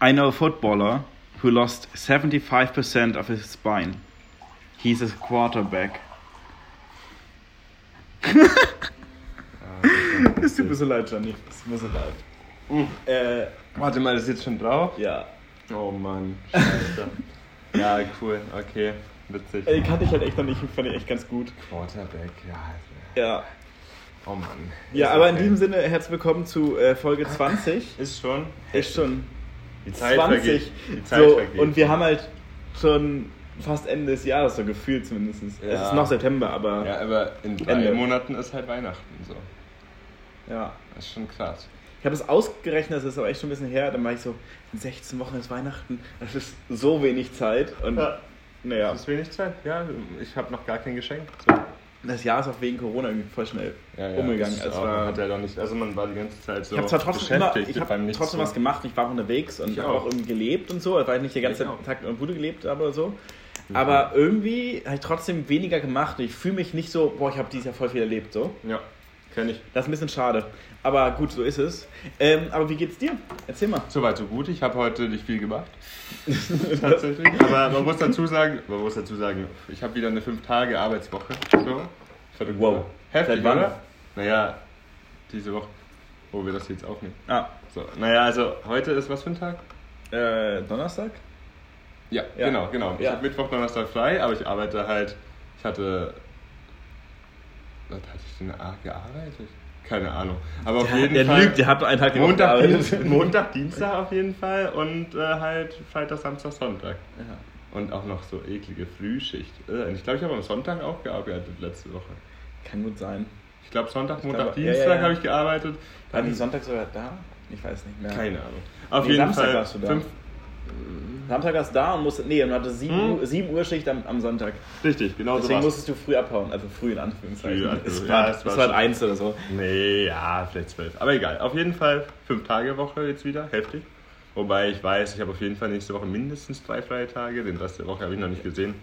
I know a footballer who lost 75% of his spine. He's a quarterback. Es tut mir so leid, Johnny. Es tut mir so leid. Äh, Warte mal, das ist jetzt schon drauf? ja. Oh Mann, scheiße. ja, cool, okay, witzig. Ey, kannte ich halt echt noch nicht, fand ich echt ganz gut. Quarterback, ja. Ja. Oh Mann. Ja, aber in okay. diesem Sinne, herzlich willkommen zu äh, Folge 20. Ist schon. Ist schon Die Zeit 20. vergeht. Die Zeit So, vergeht. und wir haben halt schon fast Ende des Jahres, so gefühlt zumindest. Es Ja. ist noch September, aber Ja, aber in drei Ende. Monaten ist halt Weihnachten so. ja. Das ist schon krass. Ich habe es ausgerechnet, das ist aber echt schon ein bisschen her. Dann war ich so, in 16 Wochen ist Weihnachten. Das ist so wenig Zeit. Und Ja. naja, Das ist wenig Zeit. Ja, ich habe noch gar kein Geschenk. So. Das Jahr ist auch wegen Corona irgendwie voll schnell Ja, ja, umgegangen. man war, ja nicht, also man war die ganze Zeit so ich habe zwar trotzdem, immer, ich hab trotzdem was gemacht. Ich war auch unterwegs und Ich habe auch. auch irgendwie gelebt und so, weil ich nicht den ganzen. Tag in der Bude gelebt habe oder so. Mhm. Aber irgendwie habe ich trotzdem weniger gemacht. Und ich fühle mich nicht so, boah, ich habe dieses Jahr voll viel erlebt. So. Ja, kenn ich. Das ist ein bisschen schade. Aber gut, so ist es. Ähm, aber wie geht's dir? Erzähl mal. Soweit so gut. Ich habe heute nicht viel gemacht. Tatsächlich. Aber man muss dazu sagen, man muss dazu sagen, ich habe wieder eine 5-Tage-Arbeitswoche. So. Wow. Heftig, Seit wann? oder? Naja, diese Woche, wo wir das jetzt aufnehmen. Ah, So, naja, also heute ist was für ein Tag? äh, Donnerstag? Ja, Ja. genau, genau. Ich Ja. habe Mittwoch, Donnerstag frei, aber ich arbeite halt, ich hatte, was hatte ich denn gearbeitet? Keine Ahnung. Aber auf Der, jeden der Fall. lügt, der hat einen Tag Montag. Dienstag, Montag, Dienstag auf jeden Fall und äh, halt Freitag, Samstag, Sonntag. Ja. Und auch noch so eklige Frühschicht. Äh, ich glaube, ich habe am Sonntag auch gearbeitet letzte Woche. Kann gut sein. Ich glaube, Sonntag, Montag, glaube, Dienstag ja, ja. habe ich gearbeitet. War die Sonntag sogar da? Ich weiß nicht mehr. keine Ahnung. Auf Nee, jeden Samstag Fall. warst du da. Fünf, Samstag warst du da und musste, nee, und hatte 7 Hm? Uhr, 7 Uhr Schicht am, am Sonntag. richtig, genau so Deswegen war's. musstest du früh abhauen, also früh in Anführungszeichen. Früh, also, es ja, war, es es war schon- eins oder so. Nee, ja, vielleicht zwölf. Aber egal. Auf jeden Fall fünf Tage Woche jetzt wieder, heftig. Wobei ich weiß, ich habe auf jeden Fall nächste Woche mindestens drei freie Tage. Den Rest der Woche habe ich noch nicht gesehen.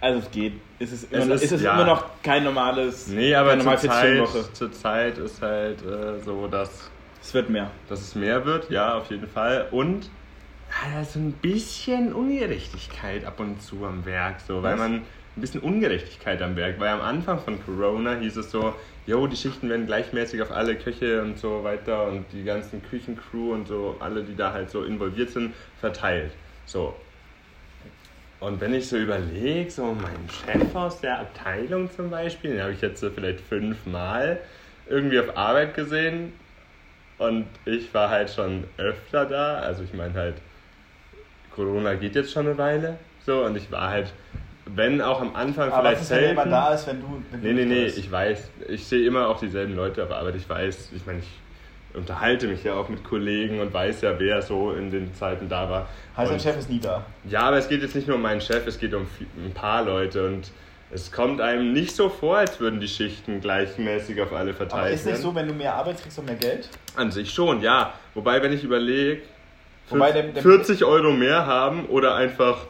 Also es geht. Es ist immer, Es noch, ist- ist, es ja. immer noch kein normales. Nee, aber keine zur Zeit, 40-Stunden-Woche. zur Zeit ist halt äh, so, dass, Es wird mehr. dass es mehr wird. Ja, auf jeden Fall. Und ja, da ist so ein bisschen Ungerechtigkeit ab und zu am Werk. So, weil Was? man ein bisschen Ungerechtigkeit am Werk. Weil am Anfang von Corona hieß es so, jo, die Schichten werden gleichmäßig auf alle Köche und so weiter und die ganzen Küchencrew und so, alle, die da halt so involviert sind, verteilt. So. Und wenn ich so überlege, so mein Chef aus der Abteilung zum Beispiel, den habe ich jetzt so vielleicht fünfmal irgendwie auf Arbeit gesehen und ich war halt schon öfter da. Also ich meine halt, Corona geht jetzt schon eine Weile. So, und ich war halt, wenn auch am Anfang vielleicht selten. ist, wenn du. Wenn Nee, nee, nee, ich weiß. Ich sehe immer auch dieselben Leute auf Arbeit. Ich weiß, ich meine, ich unterhalte mich ja auch mit Kollegen und weiß ja, wer so in den Zeiten da war. Und- ist nie da. ja, aber es geht jetzt nicht nur um meinen Chef, es geht um ein paar Leute und es kommt einem nicht so vor, als würden die Schichten gleichmäßig auf alle verteilt Aber ist nicht werden. so, wenn du mehr arbeitest, kriegst du mehr Geld? An sich schon, ja. Wobei, wenn ich überlege, Wobei der- der- 40 Euro mehr haben oder einfach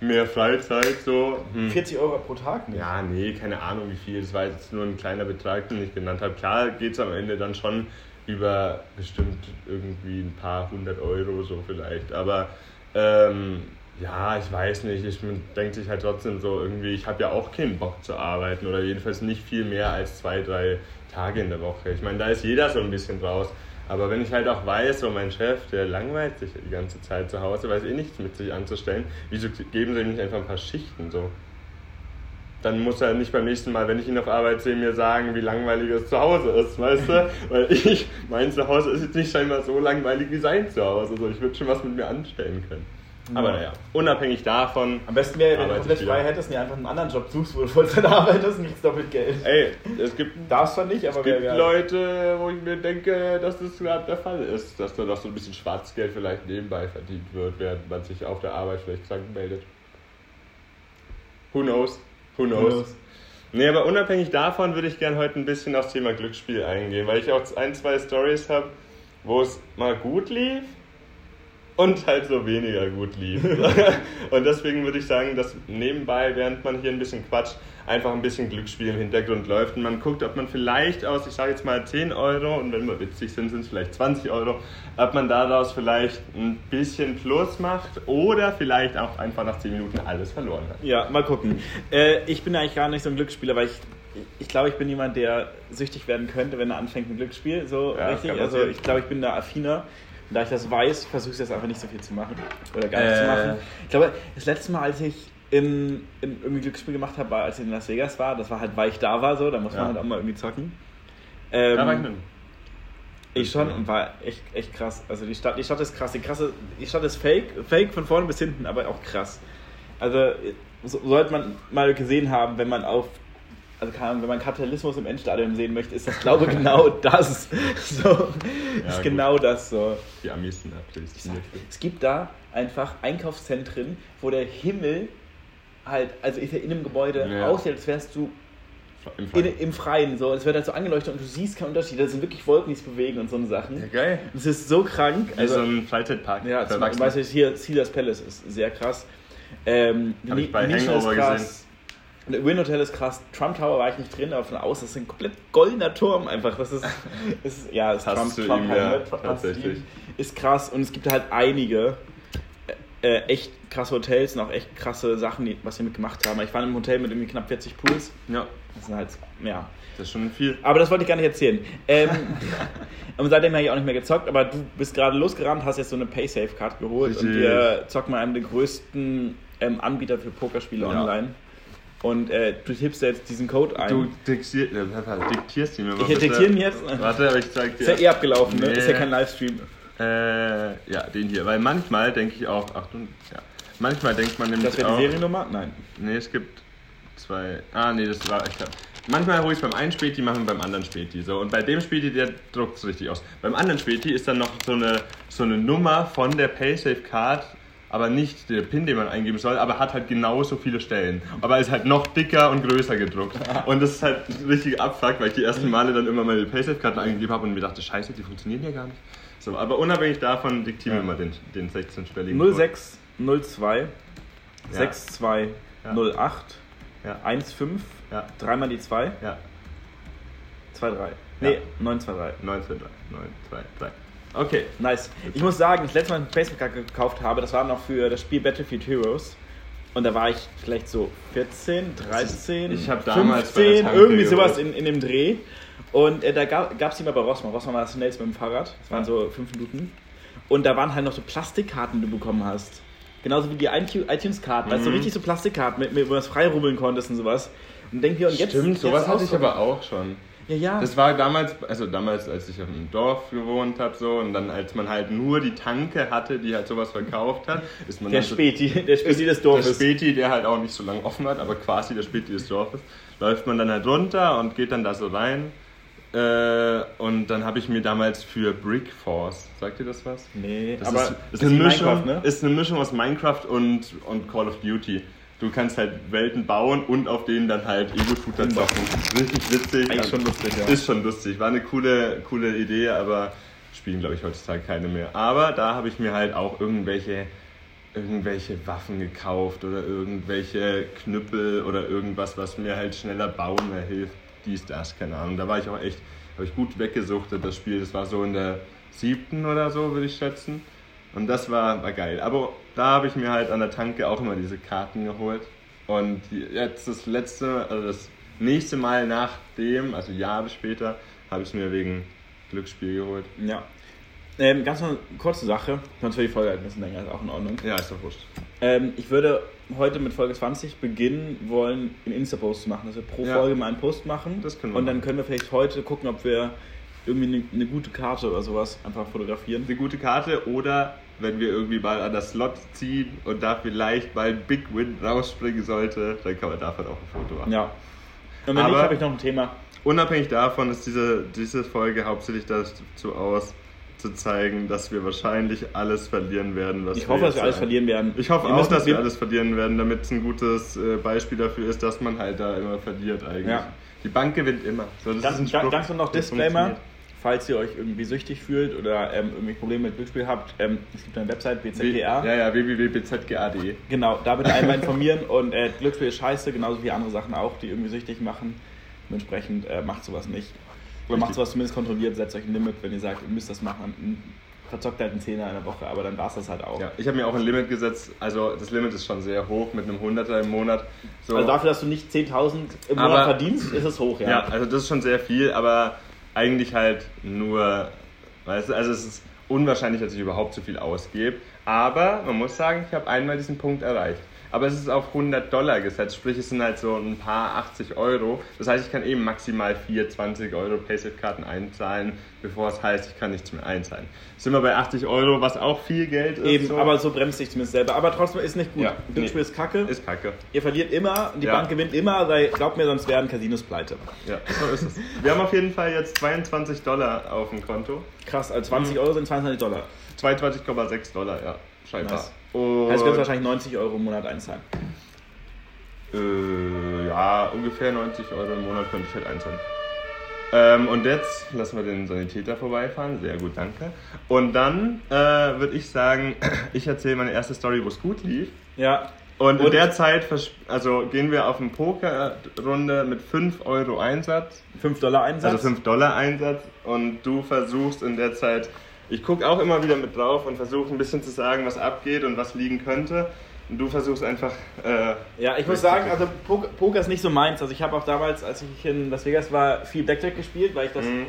mehr Freizeit, so. Hm. 40 Euro pro Tag? nicht. Ja, nee, keine Ahnung wie viel. Das war jetzt nur ein kleiner Betrag, den ich genannt habe. Klar geht es am Ende dann schon über bestimmt irgendwie ein paar hundert Euro so vielleicht. Aber ähm, ja, ich weiß nicht. Ich, man denkt sich halt trotzdem so irgendwie, ich habe ja auch keinen Bock zu arbeiten oder jedenfalls nicht viel mehr als zwei, drei Tage in der Woche. Ich meine, da ist jeder so ein bisschen draus. Aber wenn ich halt auch weiß, so mein Chef, der langweilt sich die ganze Zeit zu Hause, weiß eh nichts mit sich anzustellen, wieso geben sie ihm nicht einfach ein paar Schichten so? dann muss er nicht beim nächsten Mal, wenn ich ihn auf Arbeit sehe, mir sagen, wie langweilig es zu Hause ist, weißt du? Weil ich, mein Zuhause ist jetzt nicht scheinbar so langweilig wie sein Zuhause. Also ich würde schon was mit mir anstellen können. Aber Ja. naja, unabhängig davon, Am besten wäre, wenn du komplett frei hättest und dir einfach einen anderen Job suchst, wo du Vollzeit arbeitest nichts doppelt Geld. ey, es gibt, Darfst zwar nicht, aber es gibt geil. Leute, wo ich mir denke, dass das gerade der Fall ist, dass da noch so ein bisschen Schwarzgeld vielleicht nebenbei verdient wird, während man sich auf der Arbeit vielleicht krank meldet. Who knows? Who knows? Nee, aber unabhängig davon würde ich gerne heute ein bisschen aufs Thema Glücksspiel eingehen, weil ich auch ein, zwei Stories habe, wo es mal gut lief und halt so weniger gut lief. und deswegen würde ich sagen, dass nebenbei, während man hier ein bisschen quatscht, einfach ein bisschen Glücksspiel im Hintergrund läuft und man guckt, ob man vielleicht aus, ich sage jetzt mal 10 Euro und wenn wir witzig sind, sind es vielleicht 20 Euro, ob man daraus vielleicht ein bisschen Plus macht oder vielleicht auch einfach nach 10 Minuten alles verloren hat. Ja, mal gucken. Äh, ich bin eigentlich gar nicht so ein Glücksspieler, weil ich ich glaube, ich bin jemand, der süchtig werden könnte, wenn er anfängt mit Glücksspiel. So Ja, richtig. Also ich glaube, ich bin da affiner. Und da ich das weiß, versuche ich das einfach nicht so viel zu machen. Oder gar nicht zu Äh. machen. Ich glaube, das letzte Mal, als ich in, in irgendwie Glücksspiel gemacht habe, war, als ich in Las Vegas war, das war halt, weil ich da war, so, da muss man Ja. halt auch mal irgendwie zocken. Ähm, Da war ich nicht. ich schon und war echt, echt krass. Also die Stadt, die Stadt ist krass. Die, krasse, die Stadt ist fake, fake von vorne bis hinten, aber auch krass. Also so, sollte man mal gesehen haben, wenn man auf, also Ahnung, wenn man Kapitalismus im Endstadium sehen möchte, ist das glaube ich genau das. So, ist gut. genau das so. Die Amis sind prädestiniert. Es gibt da einfach Einkaufszentren, wo der Himmel halt, also ist ja in einem Gebäude Ja. aussieht, als wärst du Im in, Fall. im Freien. So, es wird halt so angeleuchtet und du siehst keinen Unterschied. Das sind wirklich Wolken, die sich bewegen und so eine Sachen. Ja, geil. Das ist so krank. Wie so ein Freizeitpark. ja, zum. Beispiel hier Caesars Palace ist sehr krass. Ähm, Hab ich bei Hangover ist krass. Der Win Hotel ist krass. Trump Tower war ich nicht drin, aber von außen ist ein komplett goldener Turm einfach. Das ist, ist ja, das Passt Trump, Trump ihm, ja, tatsächlich. Ist krass und es gibt halt einige äh, äh, echt krasse Hotels und auch echt krasse Sachen, die, was wir mitgemacht haben. Ich war in einem Hotel mit irgendwie knapp 40 Pools. Ja, Das sind halt, ja, das ist schon viel. aber das wollte ich gar nicht erzählen. Ähm, und seitdem habe ich auch nicht mehr gezockt, aber du bist gerade losgerannt, hast jetzt so eine Paysafe-Card geholt und Richtig. wir zocken mal einen der größten ähm, Anbieter für Pokerspiele Ja. online. Und äh, du tippst jetzt diesen Code ein. Du diktier, äh, diktierst ihn mir mal ich diktiere ihn jetzt. Warte, aber ich zeig dir. Ist ja eh abgelaufen, ne? Nee. Ist ja kein Livestream. Äh, ja, den hier. Weil manchmal denke ich auch, Achtung, ja. Manchmal denkt man nämlich Das wäre auch. die Seriennummer? Nein. Nee, es gibt zwei. Ah, nee, das war. Ich glaub, manchmal hole ich beim einen Späti, machen beim anderen Späti. So. Und bei dem Späti, der druckt es richtig aus. Beim anderen Späti ist dann noch so eine, so eine Nummer von der Paysafe Card, aber nicht der PIN, den man eingeben soll, aber hat halt genauso viele Stellen. Aber ist halt noch dicker und größer gedruckt. Und das ist halt richtig Abfuck, weil ich die ersten Male dann immer meine Paysafe-Karten eingegeben habe und mir dachte, scheiße, die funktionieren ja gar nicht. So, aber unabhängig davon diktieren wir Ja. mal den, den 16-stelligen 0602 Ja. 6208 Ja. 15 Ja, dreimal die 2 ja. 23. Nee, Ja. 923. 19, 9, 2, 3. Okay. Nice. Ich muss sagen, das letzte Mal, ich Facebook gekauft habe, das war noch für das Spiel Battlefield Heroes. Und da war ich vielleicht so 14, 13, Ich hab damals bei 15, der Tanke irgendwie sowas in, in dem Dreh. Und äh, da gab es die mal bei Rossmann. Rossmann war das schnellste mit dem Fahrrad. Das waren so 5 Minuten. Und da waren halt noch so Plastikkarten, die du bekommen hast. Genauso wie die iTunes-Karten. Also so Mhm. richtig so Plastikkarten, mit, mit, wo du was freirubbeln konntest und sowas. Und denk dir, und jetzt. Stimmt, sowas hatte ich aber auch schon. Ja, ja. Das war damals, also damals, als ich auf einem Dorf gewohnt habe, so, und dann, als man halt nur die Tanke hatte, die halt sowas verkauft hat, ist man der dann so- Späti, der Späti des Der Dorfes. Späti, der halt auch nicht so lange offen hat, aber quasi der Späti des Dorfes, läuft man dann halt runter und geht dann da so rein. Äh, und dann habe ich mir damals für Brick Force, sagt ihr das was? Nee, Das aber ist, ist, eine Mischung, ne? ist eine Mischung aus Minecraft und, und Call of Duty. Du kannst halt Welten bauen und auf denen dann halt Ego-Shooter zocken. Richtig witzig. Eigentlich schon lustig, ja. Ist schon lustig. War eine coole, coole Idee, aber spielen glaube ich heutzutage keine mehr. Aber da habe ich mir halt auch irgendwelche, irgendwelche Waffen gekauft oder irgendwelche Knüppel oder irgendwas, was mir halt schneller bauen mehr hilft. Dies, das, keine Ahnung. Da war ich auch echt, habe ich gut weggesuchtet, das Spiel. Das war so in der siebten oder so, würde ich schätzen. Und das war, war geil. Aber da habe ich mir halt an der Tanke auch immer diese Karten geholt. Und jetzt das letzte, also das nächste Mal nach dem, also Jahre später, habe ich es mir wegen Glücksspiel geholt. Ja. Ähm, ganz eine kurze Sache, sonst wird die Folge halt ein bisschen länger, ist auch in Ordnung. Ja, ist doch wurscht. Ähm, ich würde heute mit Folge 20 beginnen wollen, einen Insta-Post zu machen, dass wir pro Ja. Folge mal einen Post machen. Das können wir Und dann machen. können wir vielleicht heute gucken, ob wir irgendwie eine, eine gute Karte oder sowas einfach fotografieren. Eine gute Karte oder wenn wir irgendwie mal an das Slot ziehen und da vielleicht mal ein Big Win rausspringen sollte, dann kann man davon auch ein Foto machen. Ja. Und wenn nicht, Aber- habe ich noch ein Thema. Unabhängig davon ist diese, diese Folge hauptsächlich dazu aus, zu zeigen, dass wir wahrscheinlich alles verlieren werden. Was Ich hoffe, dass wir alles verlieren werden. Ich hoffe Wir auch, dass wir alles verlieren werden, damit es ein gutes äh, Beispiel dafür ist, dass man halt da immer verliert eigentlich. Ja. Die Bank gewinnt immer. So, das Ganz, ist ein Spruch, ganz noch Disclaimer. Falls ihr euch irgendwie süchtig fühlt oder ähm, irgendwie Probleme mit Glücksspiel habt, ähm, es gibt eine Website BZGA. Ja, ja, www.bzga.de. Genau, da bitte einmal informieren und äh, Glücksspiel ist scheiße, genauso wie andere Sachen auch, die irgendwie süchtig machen. Dementsprechend äh, macht sowas nicht. Oder macht sowas zumindest kontrolliert, setzt euch ein Limit, wenn ihr sagt, ihr müsst das machen. Verzockt halt einen Zehner in der Woche, aber dann war es das halt auch. Ja, ich habe mir auch ein Limit gesetzt, also das Limit ist schon sehr hoch mit einem Hunderter im Monat. So. Also dafür, dass du nicht 10.000 im Monat Aber- verdienst, ist es hoch, ja. Ja, also das ist schon sehr viel, aber eigentlich halt nur, weißt du, also es ist unwahrscheinlich, dass ich überhaupt so viel ausgebe. Aber man muss sagen, ich habe einmal diesen Punkt erreicht. Aber es ist auf 100 Dollar gesetzt, sprich es sind halt so ein paar 80 Euro. Das heißt, ich kann eben maximal 4 20 Euro Paysafe-Karten einzahlen, bevor es heißt, ich kann nichts mehr einzahlen. Sind wir bei 80 Euro, was auch viel Geld ist. Eben, so. aber so bremst sich zumindest selber. Aber trotzdem ist nicht gut. Ja, Glücksspiel nee. ist kacke. ist kacke. Ihr verliert immer, die Ja. Bank gewinnt immer, weil glaubt mir, sonst werden Casinos pleite. Ja, so ist es. Wir haben auf jeden Fall jetzt 22 Dollar auf dem Konto. Krass, also 20 Euro sind 22 Dollar. 22,6 Dollar, ja, scheinbar. Nice. Und du wirst wahrscheinlich 90 Euro im Monat einzahlen. Äh, ja, ungefähr 90 Euro im Monat könnte ich halt einzahlen. Ähm, und jetzt lassen wir den Sanitäter vorbeifahren. Sehr gut, danke. Und dann äh, würde ich sagen, ich erzähle meine erste Story, wo es gut lief. Ja. Und, in Und- der Zeit also gehen wir auf eine Pokerrunde mit 5 Euro Einsatz, 5 Dollar Einsatz. also 5 Dollar Einsatz. Und du versuchst in der Zeit, ich gucke auch immer wieder mit drauf und versuche ein bisschen zu sagen, was abgeht und was liegen könnte. Und du versuchst einfach. Äh, Ja, ich muss sagen, also Poker, Poker ist nicht so meins. Also ich habe auch damals, als ich in Las Vegas war, viel Blackjack gespielt, weil ich das. Mhm.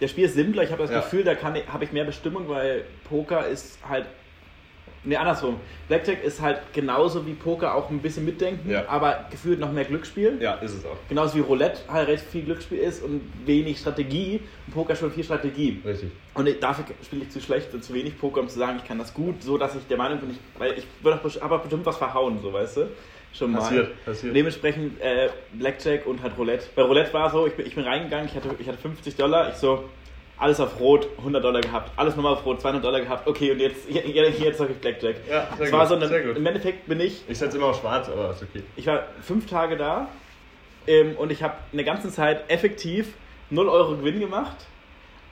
Das Spiel ist simpler. Ich habe das Ja. Gefühl, da habe ich mehr Bestimmung, weil Poker ist halt. Ne, andersrum. Blackjack ist halt genauso wie Poker auch ein bisschen mitdenken, Ja. aber gefühlt noch mehr Glücksspiel. ja, ist es auch. Genauso wie Roulette halt recht viel Glücksspiel ist und wenig Strategie. Und Poker schon viel Strategie. Richtig. Und dafür spiele ich zu schlecht und zu wenig Poker, um zu sagen, ich kann das gut, so dass ich der Meinung bin, ich, weil ich würde auch aber bestimmt was verhauen, so weißt du. Schon mal. Passiert, passiert. Dementsprechend äh, Blackjack und halt Roulette. Bei Roulette war so, ich bin, ich bin reingegangen, ich hatte, ich hatte 50 Dollar, ich so, alles auf Rot, 100 Dollar gehabt, alles nochmal auf Rot, 200 Dollar gehabt, okay, und jetzt, hier, jetzt sag ich Blackjack. Ja, sehr Es gut, war so eine, sehr gut. Im Endeffekt bin ich Ich setze immer auf schwarz, aber ist okay. ich war fünf Tage da ähm, und ich habe in der ganzen Zeit effektiv 0 Euro Gewinn gemacht.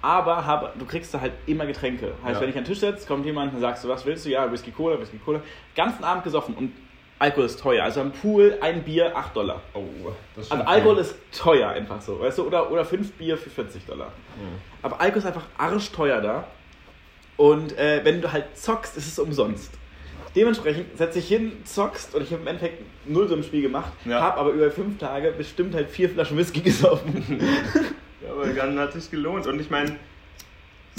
Aber habe, du kriegst da halt immer Getränke. Heißt, Ja. wenn ich an den Tisch setze, kommt jemand und sagst du, was willst du? Ja, Whisky Cola, Whisky Cola. Ganzen Abend gesoffen und Alkohol ist teuer. Also am Pool ein Bier 8 Dollar. Oh, das Also Alkohol ist teuer einfach so, weißt du? Oder, oder fünf Bier für 40 Dollar. Aber Alkohol ist einfach arschteuer da. Und äh, wenn du halt zockst, ist es umsonst. Dementsprechend setze ich hin, zockst und ich habe im Endeffekt null so im Spiel gemacht, Ja. habe aber über fünf Tage bestimmt halt vier Flaschen Whisky gesoffen. Ja, aber dann hat sich gelohnt. Und ich meine,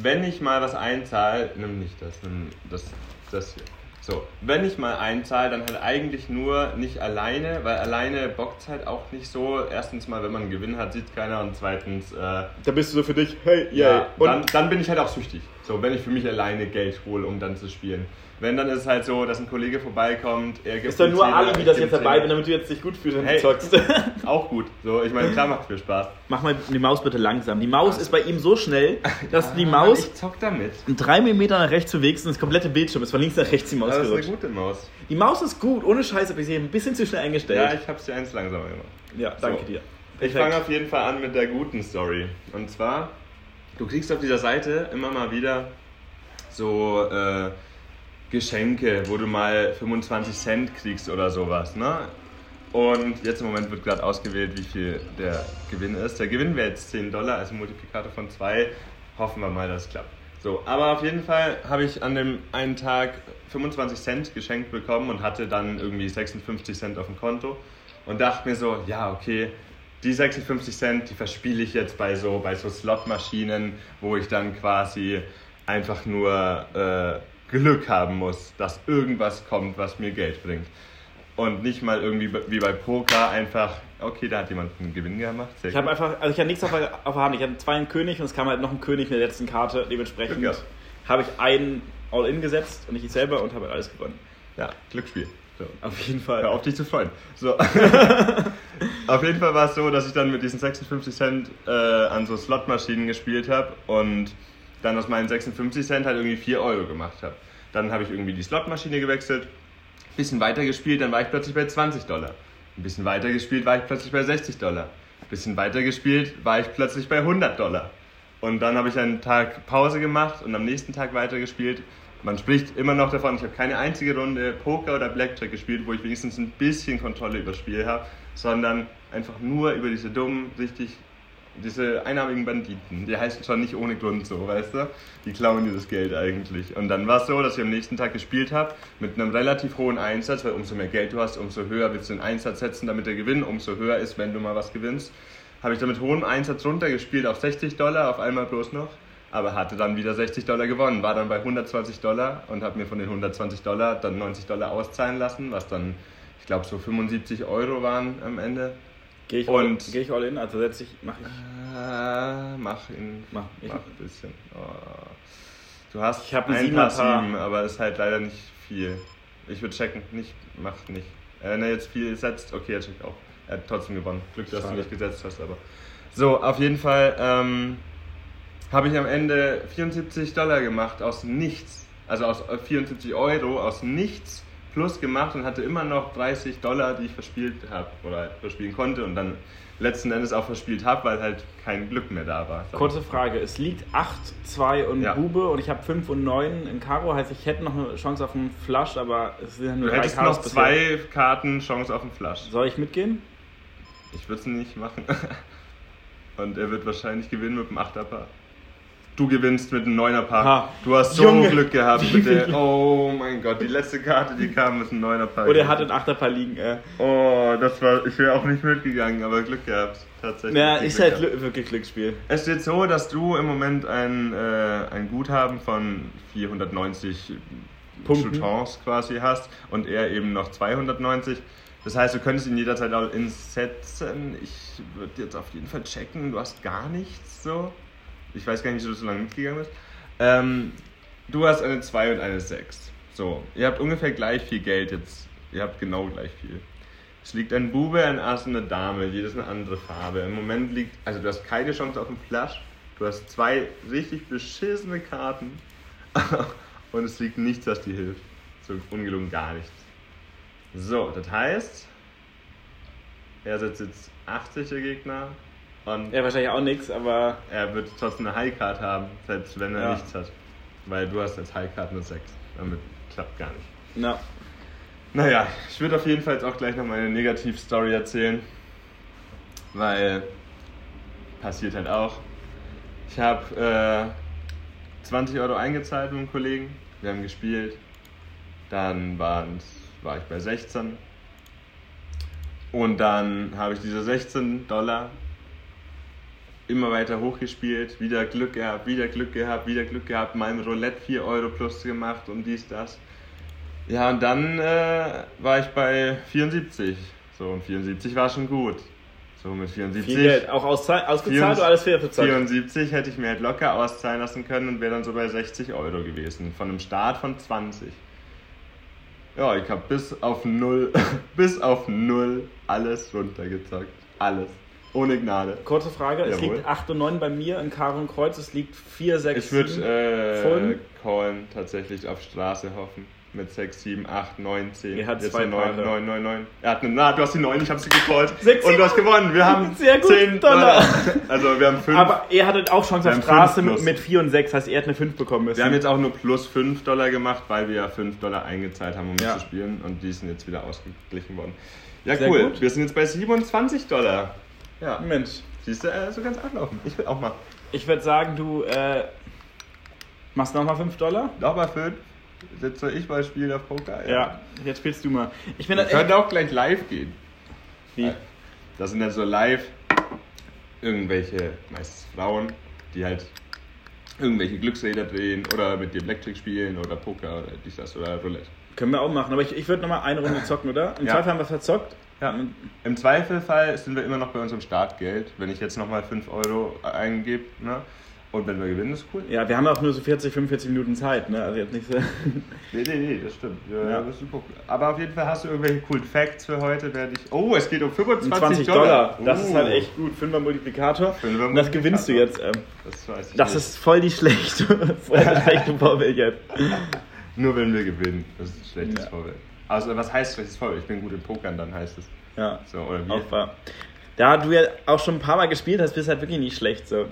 wenn ich mal was einzahle, nimm nicht das, nimm das, das hier. So, wenn ich mal einzahle, dann halt eigentlich nur nicht alleine, weil alleine bockt es halt auch nicht so. Erstens mal, wenn man einen Gewinn hat, sieht keiner und zweitens, äh, da bist du so für dich, hey, ja, yeah. Und dann, dann bin ich halt auch süchtig. So, wenn ich für mich alleine Geld hole, um dann zu spielen. Wenn, dann ist es halt so, dass ein Kollege vorbeikommt, er gibt ist dann nur Zehner, Alibi, ich dass ich gebe jetzt dabei bin, damit du jetzt dich gut fühlst, wenn Hey. du zockst. Auch gut. So, ich meine, klar macht mir Spaß. Mach mal die Maus bitte langsam. Die Maus ist bei ihm so schnell, dass die Maus Ich zock damit. drei Millimeter nach rechts bewegst und das komplette Bildschirm ist von links nach rechts die Maus Das ist eine gerutscht. gute Maus. Die Maus ist gut, ohne Scheiße, aber sie ist ein bisschen zu schnell eingestellt. Ja, ich hab's dir eins langsamer gemacht. Ja, danke So. dir. Ich fange auf jeden Fall an mit der guten Story. Und zwar, du kriegst auf dieser Seite immer mal wieder so äh, Geschenke, wo du mal 25 Cent kriegst oder sowas, ne? Und jetzt im Moment wird gerade ausgewählt, wie viel der Gewinn ist. Der Gewinn wäre jetzt 10 Dollar, also Multiplikator von 2. Hoffen wir mal, dass es klappt. So, aber auf jeden Fall habe ich an dem einen Tag 25 Cent geschenkt bekommen und hatte dann irgendwie 56 Cent auf dem Konto und dachte mir so, ja, okay, die 56 Cent, die verspiele ich jetzt bei so, bei so Slotmaschinen, wo ich dann quasi einfach nur äh, Glück haben muss, dass irgendwas kommt, was mir Geld bringt. Und nicht mal irgendwie wie bei Poker einfach, okay, da hat jemand einen Gewinn gemacht. Ich habe einfach, also ich hatte nichts auf auf der Hand. Ich hatte zwei einen König und es kam halt noch ein König mit der letzten Karte. Dementsprechend gehabt. habe ich einen All-In gesetzt und nicht ich selber und habe halt alles gewonnen. Ja, Glücksspiel. So. Auf jeden Fall. Hör auf, dich zu freuen. So. auf jeden Fall war es so, dass ich dann mit diesen 56 Cent äh, an so Slotmaschinen gespielt habe und dann aus meinen 56 Cent halt irgendwie 4 Euro gemacht habe. Dann habe ich irgendwie die Slotmaschine gewechselt, bisschen weiter gespielt, dann war ich plötzlich bei 20 Dollar. Ein bisschen weiter gespielt, war ich plötzlich bei 60 Dollar. Ein bisschen weiter gespielt, war ich plötzlich bei 100 Dollar. Und dann habe ich einen Tag Pause gemacht und am nächsten Tag weitergespielt. Man spricht immer noch davon, ich habe keine einzige Runde Poker oder Blackjack gespielt, wo ich wenigstens ein bisschen Kontrolle über das Spiel habe, sondern einfach nur über diese dummen, richtig, diese einarmigen Banditen. Die heißen schon nicht ohne Grund so, weißt du? Die klauen dieses Geld eigentlich. Und dann war es so, dass ich am nächsten Tag gespielt habe mit einem relativ hohen Einsatz, weil umso mehr Geld du hast, umso höher willst du den Einsatz setzen, damit der Gewinn umso höher ist, wenn du mal was gewinnst. Habe ich dann mit hohem Einsatz runtergespielt auf 60 Dollar, auf einmal bloß noch aber hatte dann wieder 60 Dollar gewonnen, war dann bei 120 Dollar und habe mir von den 120 Dollar dann 90 Dollar auszahlen lassen, was dann, ich glaube, so 75 Euro waren am Ende. Gehe ich, all- geh ich all in? Also setze ich, mache ich. Äh, mach ihn, Mach ich. mach ein bisschen. Oh. Du hast Ich hab ein ein paar sieben, aber ist halt leider nicht viel. Ich würde checken, nicht, mach nicht. Äh, Wenn er jetzt viel setzt, okay, er checkt auch. Er hat trotzdem gewonnen. Glück, dass Schade. du nicht gesetzt hast, aber. So, auf jeden Fall ähm, habe ich am Ende 74 Dollar gemacht aus nichts. Also aus äh, 74 Euro aus nichts plus gemacht und hatte immer noch 30 Dollar, die ich verspielt habe oder halt verspielen konnte und dann letzten Endes auch verspielt habe, weil halt kein Glück mehr da war. Kurze Frage. Es liegt 8, 2 und Ja. Bube und ich habe 5 und 9 in Karo. Heißt, ich hätte noch eine Chance auf einen Flush, aber es sind ja nur Du drei hättest Karos noch bisher. zwei Karten Chance auf den Flush. Soll ich mitgehen? Ich würde es nicht machen. Und er wird wahrscheinlich gewinnen mit dem Achterpaar. Du gewinnst mit einem Neuner-Paar. Ha. Du hast so Junge. Glück gehabt mit der. Oh mein Gott, die letzte Karte, die kam, ist ein Neuner-Paar. Oder er hat ein Achterpaar liegen. Äh. Oh, das war. Ich wäre auch nicht mitgegangen, aber Glück gehabt. Tatsächlich. Ja, Glück ist halt gehabt. Wirklich Glücksspiel. Es steht so, dass du im Moment ein, äh, ein Guthaben von 490 Punkten. Jetons quasi hast und er eben noch 290. Das heißt, du könntest ihn jederzeit auch insetzen. Ich würde jetzt auf jeden Fall checken. Du hast gar nichts so. Ich weiß gar nicht, wie du so lange mitgegangen bist. Ähm, du hast eine 2 und eine 6. So, ihr habt ungefähr gleich viel Geld jetzt. Ihr habt genau gleich viel. Es liegt ein Bube, ein Ass und eine Dame, jedes eine andere Farbe. Im Moment liegt, also du hast keine Chance auf einen Flush. Du hast zwei richtig beschissene Karten. und es liegt nichts, was dir hilft. So ungelungen gar nichts. So, das heißt, er setzt jetzt 80 der Gegner und Ja, wahrscheinlich auch nichts, aber er wird trotzdem eine High-Card haben, selbst wenn er Ja. nichts hat. Weil du hast als High-Card nur 6. Damit klappt gar nicht. na, Naja, ich würde auf jeden Fall jetzt auch gleich noch meine Negativ-Story erzählen. Weil passiert halt auch. Ich habe äh, 20 Euro eingezahlt mit einem Kollegen. Wir haben gespielt. Dann waren's, war ich bei 16. Und dann habe ich diese 16 Dollar immer weiter hochgespielt, wieder Glück gehabt, wieder Glück gehabt, wieder Glück gehabt, mal im Roulette 4 Euro plus gemacht und dies, das. Ja, und dann äh, war ich bei 74. So, und 74 war schon gut. So, mit 74. viel Geld. Auch ausgezahlt 74 oder alles fair bezahlt? 74 hätte ich mir halt locker auszahlen lassen können und wäre dann so bei 60 Euro gewesen. Von einem Start von 20. Ja, ich habe bis auf null, bis auf null alles runtergezockt. Alles. Ohne Gnade. Kurze Frage, es Jawohl. liegt 8 und 9 bei mir in Karo und Kreuz, es liegt 4, 6, Ich würde äh, callen, tatsächlich auf Straße hoffen. Mit 6, 7, 8, 9, 10. Er hat Jetzt zwei eine 9, Paare. 9, 9, 9. Er hat eine, na, du hast die 9, ich habe sie gecallt. Sechs, und du hast gewonnen. Wir haben Sehr gut, 10 Dollar. Also wir haben 5. Aber er hatte auch Chance auf Straße mit, mit 4 und 6, heißt er hat eine 5 bekommen müssen. Wir haben jetzt auch nur plus 5 Dollar gemacht, weil wir ja 5 Dollar eingezahlt haben, um Ja. mitzuspielen. Und die sind jetzt wieder ausgeglichen worden. Ja, Sehr cool. gut. Wir sind jetzt bei 27 Dollar. Ja. Mensch, Siehst du, äh, so ganz ablaufen. Ich will auch mal. ich würde sagen, du äh, machst nochmal 5 Dollar? Nochmal 5. Jetzt soll ich mal spielen auf Poker. Ja, jetzt spielst du mal. Ich bin Wir können auch gleich live gehen. Wie? Das sind dann so live irgendwelche, meistens Frauen, die halt irgendwelche Glücksräder drehen oder mit dir Blackjack spielen oder Poker oder dies, das oder Roulette. Können wir auch machen, aber ich, ich würde nochmal eine Runde zocken, oder? Im Ja. Zweifel haben wir verzockt. Ja. Im Zweifelfall sind wir immer noch bei unserem Startgeld, wenn ich jetzt nochmal 5 Euro eingebe. Ne? Und wenn wir gewinnen, ist cool. Ja, wir haben auch nur so 40, 45 Minuten Zeit, ne? Also jetzt nicht so. Nee, nee, nee, das stimmt. Ja, Ja. Das ist super cool. Aber auf jeden Fall hast du irgendwelche coolen Facts für heute, werde ich. Oh, es geht um 25 Um 20 Dollar. Dollar. Das ist Oh. halt echt gut. Fünfer Multiplikator. Fünfer Und das gewinnst du jetzt. Multiplikator. Ähm, Das weiß ich das nicht. ist voll die schlechte, voll die schlechte Vorbild jetzt. Nur wenn wir gewinnen. Das ist ein schlechtes Ja. Vorbild. Also, was heißt schlechtes Vorbild? Ich bin gut im Pokern, dann heißt es. Ja, So, oder wie? auch wahr. Da du ja auch schon ein paar Mal gespielt hast, bist du halt wirklich nicht schlecht. So.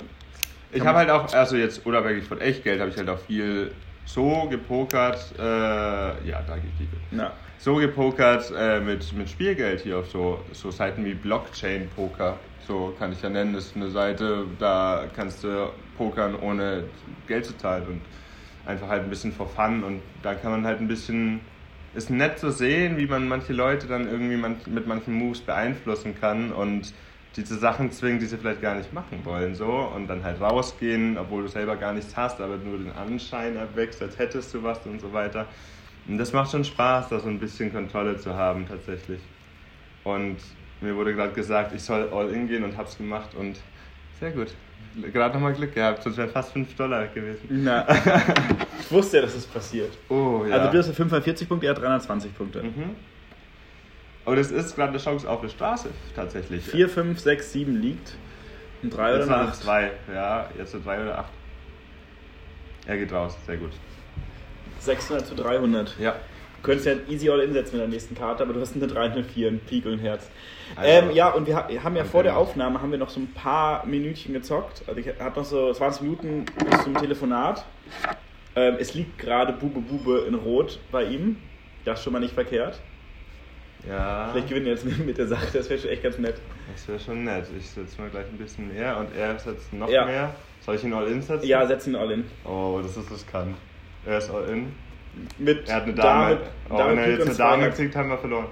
Ich habe halt auch, also jetzt unabhängig von Echtgeld, habe ich halt auch viel so gepokert, äh, ja, da geht die. Na. So gepokert äh, mit, mit Spielgeld hier auf so, so Seiten wie Blockchain Poker. So kann ich ja nennen, das ist eine Seite, da kannst du pokern ohne Geld zu zahlen und einfach halt ein bisschen for fun und da kann man halt ein bisschen, ist nett zu sehen, wie man manche Leute dann irgendwie man, mit manchen Moves beeinflussen kann und diese Sachen zwingen, die sie vielleicht gar nicht machen wollen, so und dann halt rausgehen, obwohl du selber gar nichts hast, aber nur den Anschein erwächst, als hättest du was und so weiter. Und das macht schon Spaß, da so ein bisschen Kontrolle zu haben tatsächlich. Und mir wurde gerade gesagt, ich soll all in gehen und hab's gemacht und sehr gut. Gerade nochmal Glück gehabt, sonst wären fast 5 Dollar gewesen. Na. ich wusste ja, dass es passiert. Oh ja. Also du hast ja 45 Punkte, er hat 320 Punkte. mhm. Aber das ist gerade eine Chance auf der Straße tatsächlich. 4, 5, 6, 7 liegt. Und 3 Jetzt oder sind 8. es zwei. Ja, jetzt sind drei oder acht. Er geht raus, sehr gut. 600 zu 300. Ja. Du könntest ja ein Easy All insetzen mit der nächsten Karte, aber du hast eine 3, eine 4, ein Pik und ein Herz. Also- ähm, ja, und wir ha- haben ja vor der Okay. Aufnahme haben wir noch so ein paar Minütchen gezockt. Also ich hatte noch so 20 Minuten bis zum Telefonat. Ähm, es liegt gerade Bube Bube in Rot bei ihm. Das ist schon mal nicht verkehrt. Ja. Vielleicht gewinnen wir jetzt mit der Sache, das wäre schon echt ganz nett. Das wäre schon nett. Ich setze mal gleich ein bisschen mehr und er setzt noch Ja. mehr. Soll ich ihn all in setzen? Ja, setzen All in. Oh, das ist riskant. Er ist all in. Mit Er hat eine Dame. oh, Dame wenn er jetzt eine Dame kriegt, haben wir verloren.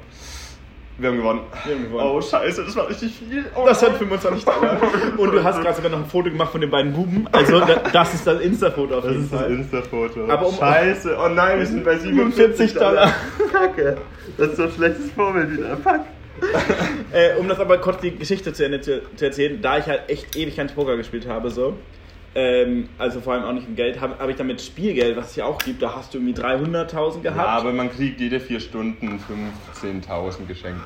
Wir haben gewonnen. Wir haben gewonnen. Oh, scheiße, das war richtig viel. Oh, Das sind 25 Dollar. Und du hast gerade sogar noch ein Foto gemacht von den beiden Buben. Also da- das ist das Insta-Foto auf Das jeden ist das Fall. Insta-Foto. Aber um- Scheiße. Oh nein, wir sind bei 47 Dollar. Kacke. Das ist so ein schlechtes Vorbild wieder. Fuck. Äh, um das aber kurz die Geschichte zu Ende zu, zu erzählen, da ich halt echt ewig kein Poker gespielt habe, so, ähm, also vor allem auch nicht im Geld, habe hab ich damit Spielgeld, was es ja auch gibt, da hast du irgendwie 300.000 gehabt. Ja, aber man kriegt jede vier Stunden 15.000 geschenkt,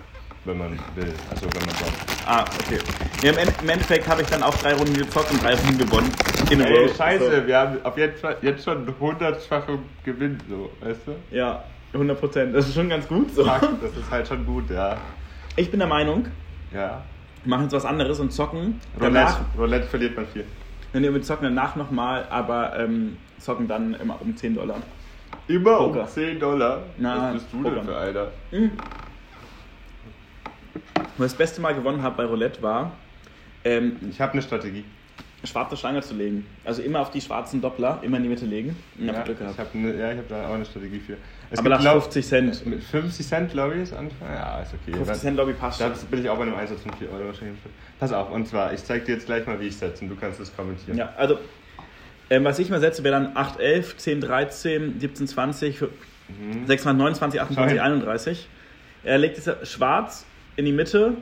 wenn man will. Also wenn man sagt. ah, okay. Ja, im, End- Im Endeffekt habe ich dann auch drei Runden gezockt und drei Runden gewonnen. In Ey, scheiße, wir haben auf jetzt, jetzt schon hundertfache Gewinn, so, weißt du? So, ja, 100 Prozent. Das ist schon ganz gut. So. Fuck, das ist halt schon gut, ja. Ich bin der Meinung, Ja. wir machen jetzt was anderes und zocken. Roulette, Roulette verliert man viel. Wenn wir zocken danach nochmal, aber ähm, zocken dann immer um 10 Dollar. Immer Poker. um 10 Dollar. Na, Was bist du Poker. denn für einer? Wo ich das beste Mal gewonnen habe bei Roulette war, ähm, Ich habe eine Strategie. schwarze Schlange zu legen. Also immer auf die schwarzen Doppler, immer in die Mitte legen. Ich hab Ja, ich habe ja, ich hab da auch eine Strategie für. Es Aber nach glaub- 50 Cent. Mit 50 Cent, glaube ich, ist Anfang. Ja, ist okay. 50 Cent Lobby passt Da bin ich auch bei einem Einsatz von 4 Euro wahrscheinlich. Pass auf, und zwar, ich zeig dir jetzt gleich mal, wie ich setze und du kannst es kommentieren. Ja, also ähm, was ich mal setze, wäre dann 8, 11, 10, 13, 17, 20, 26, 29, 28, Schau 31. Er legt es schwarz in die Mitte